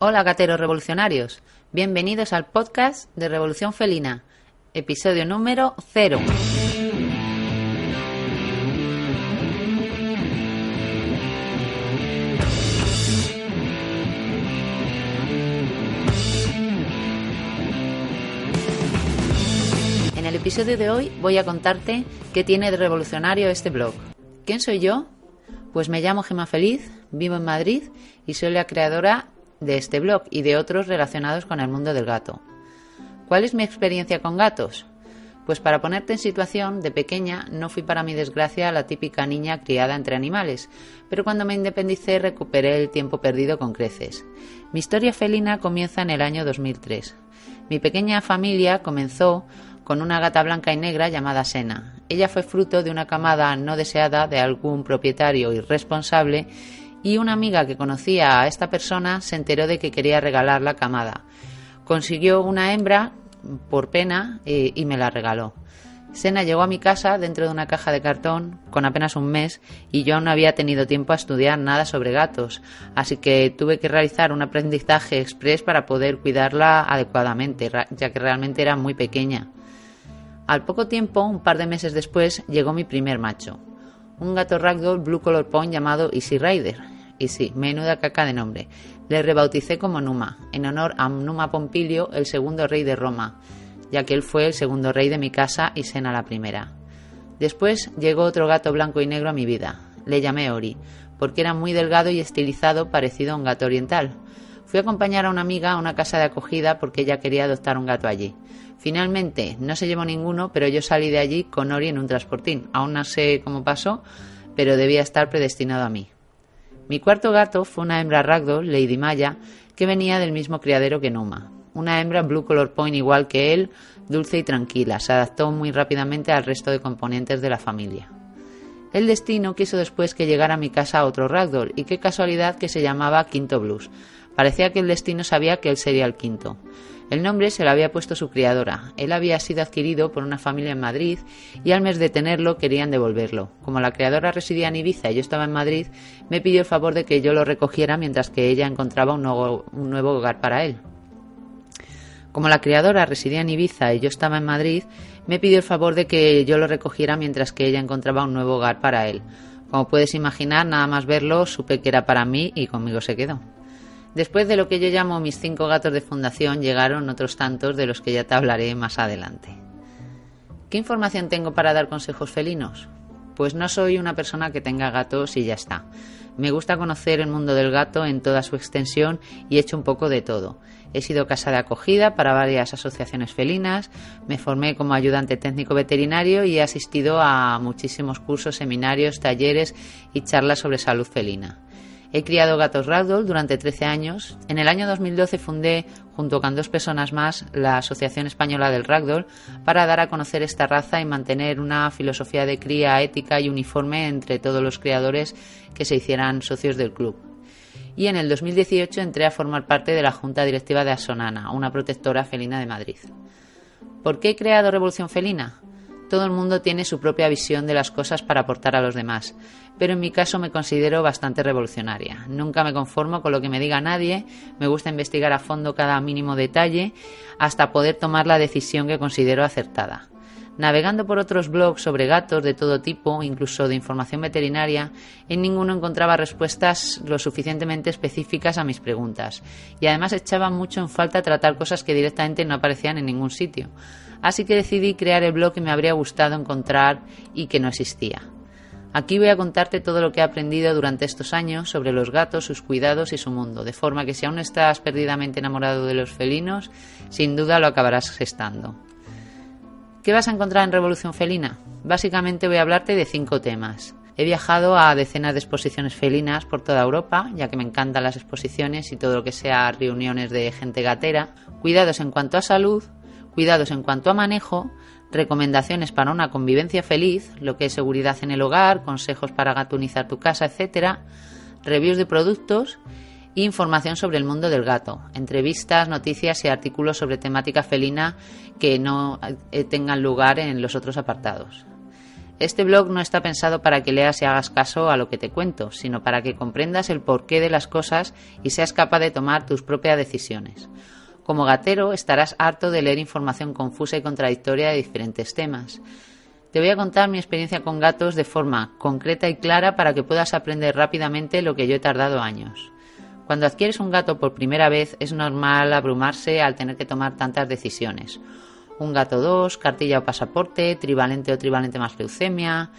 Hola gateros revolucionarios, bienvenidos al podcast de Revolución Felina, episodio número 0. En el episodio de hoy voy a contarte qué tiene de revolucionario este blog. ¿Quién soy yo? Pues me llamo Gema Feliz, vivo en Madrid y soy la creadora de este blog y de otros relacionados con el mundo del gato. ¿Cuál es mi experiencia con gatos? Pues para ponerte en situación, de pequeña no fui para mi desgracia la típica niña criada entre animales, pero cuando me independicé recuperé el tiempo perdido con creces. Mi historia felina comienza en el año 2003. Mi pequeña familia comenzó con una gata blanca y negra llamada Sena. Ella fue fruto de una camada no deseada de algún propietario irresponsable y una amiga que conocía a esta persona se enteró de que quería regalar la camada. Consiguió una hembra por pena eh, y me la regaló. Sena llegó a mi casa dentro de una caja de cartón con apenas un mes y yo no había tenido tiempo a estudiar nada sobre gatos, así que tuve que realizar un aprendizaje express para poder cuidarla adecuadamente, ya que realmente era muy pequeña. Al poco tiempo, un par de meses después, llegó mi primer macho, un gato ragdoll blue color point llamado Easy Rider. Y sí, menuda caca de nombre. Le rebauticé como Numa, en honor a Numa Pompilio, el segundo rey de Roma, ya que él fue el segundo rey de mi casa y Sena la primera. Después llegó otro gato blanco y negro a mi vida. Le llamé Ori, porque era muy delgado y estilizado, parecido a un gato oriental. Fui a acompañar a una amiga a una casa de acogida porque ella quería adoptar un gato allí. Finalmente no se llevó ninguno, pero yo salí de allí con Ori en un transportín. Aún no sé cómo pasó, pero debía estar predestinado a mí. Mi cuarto gato fue una hembra ragdoll, Lady Maya, que venía del mismo criadero que Numa. Una hembra blue color point igual que él, dulce y tranquila, se adaptó muy rápidamente al resto de componentes de la familia. El destino quiso después que llegara a mi casa otro ragdoll, y qué casualidad que se llamaba Quinto Blues. Parecía que el destino sabía que él sería el quinto. El nombre se lo había puesto su criadora. Él había sido adquirido por una familia en Madrid y al mes de tenerlo querían devolverlo. Como la criadora residía en Ibiza y yo estaba en Madrid, me pidió el favor de que yo lo recogiera mientras que ella encontraba un nuevo, un nuevo hogar para él. Como la criadora residía en Ibiza y yo estaba en Madrid, me pidió el favor de que yo lo recogiera mientras que ella encontraba un nuevo hogar para él. Como puedes imaginar, nada más verlo, supe que era para mí y conmigo se quedó. Después de lo que yo llamo mis cinco gatos de fundación, llegaron otros tantos de los que ya te hablaré más adelante. ¿Qué información tengo para dar consejos felinos? Pues no soy una persona que tenga gatos y ya está. Me gusta conocer el mundo del gato en toda su extensión y he hecho un poco de todo. He sido casa de acogida para varias asociaciones felinas, me formé como ayudante técnico veterinario y he asistido a muchísimos cursos, seminarios, talleres y charlas sobre salud felina. He criado gatos ragdoll durante 13 años. En el año 2012 fundé, junto con dos personas más, la Asociación Española del Ragdoll para dar a conocer esta raza y mantener una filosofía de cría ética y uniforme entre todos los criadores que se hicieran socios del club. Y en el 2018 entré a formar parte de la Junta Directiva de Asonana, una protectora felina de Madrid. ¿Por qué he creado Revolución Felina? Todo el mundo tiene su propia visión de las cosas para aportar a los demás, pero en mi caso me considero bastante revolucionaria. Nunca me conformo con lo que me diga nadie, me gusta investigar a fondo cada mínimo detalle hasta poder tomar la decisión que considero acertada. Navegando por otros blogs sobre gatos de todo tipo, incluso de información veterinaria, en ninguno encontraba respuestas lo suficientemente específicas a mis preguntas, y además echaba mucho en falta tratar cosas que directamente no aparecían en ningún sitio así que decidí crear el blog que me habría gustado encontrar y que no existía. Aquí voy a contarte todo lo que he aprendido durante estos años sobre los gatos, sus cuidados y su mundo, de forma que si aún estás perdidamente enamorado de los felinos, sin duda lo acabarás gestando. ¿Qué vas a encontrar en Revolución Felina? Básicamente voy a hablarte de cinco temas. He viajado a decenas de exposiciones felinas por toda Europa, ya que me encantan las exposiciones y todo lo que sea reuniones de gente gatera. Cuidados en cuanto a salud, cuidados en cuanto a manejo, recomendaciones para una convivencia feliz, lo que es seguridad en el hogar, consejos para gatunizar tu casa, etcétera, reviews de productos información sobre el mundo del gato, entrevistas, noticias y artículos sobre temática felina que no eh, tengan lugar en los otros apartados. Este blog no está pensado para que leas y hagas caso a lo que te cuento, sino para que comprendas el porqué de las cosas y seas capaz de tomar tus propias decisiones. Como gatero estarás harto de leer información confusa y contradictoria de diferentes temas. Te voy a contar mi experiencia con gatos de forma concreta y clara para que puedas aprender rápidamente lo que yo he tardado años. Cuando adquieres un gato por primera vez es normal abrumarse al tener que tomar tantas decisiones. Un gato 2, cartilla o pasaporte, trivalente o trivalente más leucemia,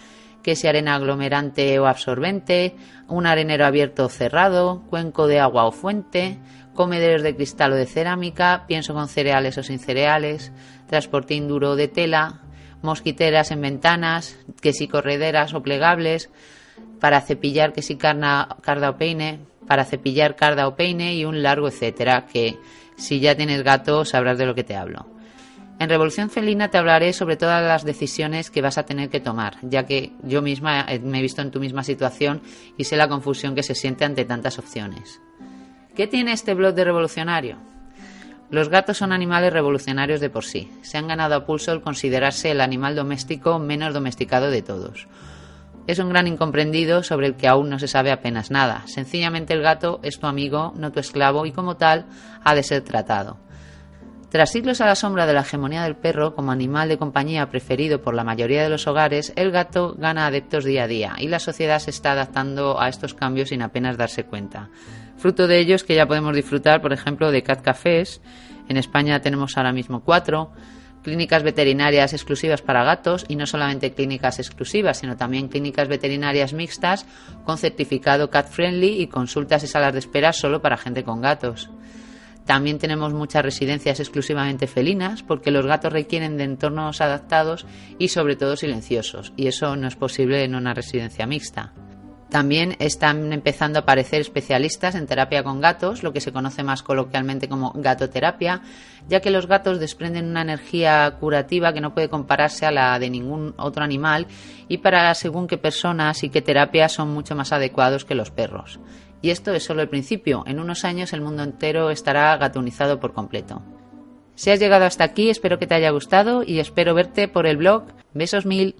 que si arena aglomerante o absorbente, un arenero abierto o cerrado, cuenco de agua o fuente, comederos de cristal o de cerámica, pienso con cereales o sin cereales, transportín duro de tela, mosquiteras en ventanas, que si correderas o plegables, para cepillar que si carna, carda o peine, para cepillar carda o peine y un largo etcétera, que si ya tienes gato sabrás de lo que te hablo. En Revolución Felina te hablaré sobre todas las decisiones que vas a tener que tomar, ya que yo misma eh, me he visto en tu misma situación y sé la confusión que se siente ante tantas opciones. ¿Qué tiene este blog de revolucionario? Los gatos son animales revolucionarios de por sí. Se han ganado a pulso el considerarse el animal doméstico menos domesticado de todos. Es un gran incomprendido sobre el que aún no se sabe apenas nada. Sencillamente el gato es tu amigo, no tu esclavo, y como tal ha de ser tratado. Tras siglos a la sombra de la hegemonía del perro como animal de compañía preferido por la mayoría de los hogares, el gato gana adeptos día a día y la sociedad se está adaptando a estos cambios sin apenas darse cuenta. Fruto de ello es que ya podemos disfrutar, por ejemplo, de cat cafés. En España tenemos ahora mismo cuatro clínicas veterinarias exclusivas para gatos y no solamente clínicas exclusivas, sino también clínicas veterinarias mixtas con certificado cat friendly y consultas y salas de espera solo para gente con gatos. También tenemos muchas residencias exclusivamente felinas porque los gatos requieren de entornos adaptados y sobre todo silenciosos y eso no es posible en una residencia mixta. También están empezando a aparecer especialistas en terapia con gatos, lo que se conoce más coloquialmente como gatoterapia, ya que los gatos desprenden una energía curativa que no puede compararse a la de ningún otro animal y para según qué personas y qué terapia son mucho más adecuados que los perros. Y esto es solo el principio. En unos años el mundo entero estará gatunizado por completo. Si has llegado hasta aquí, espero que te haya gustado y espero verte por el blog. Besos mil.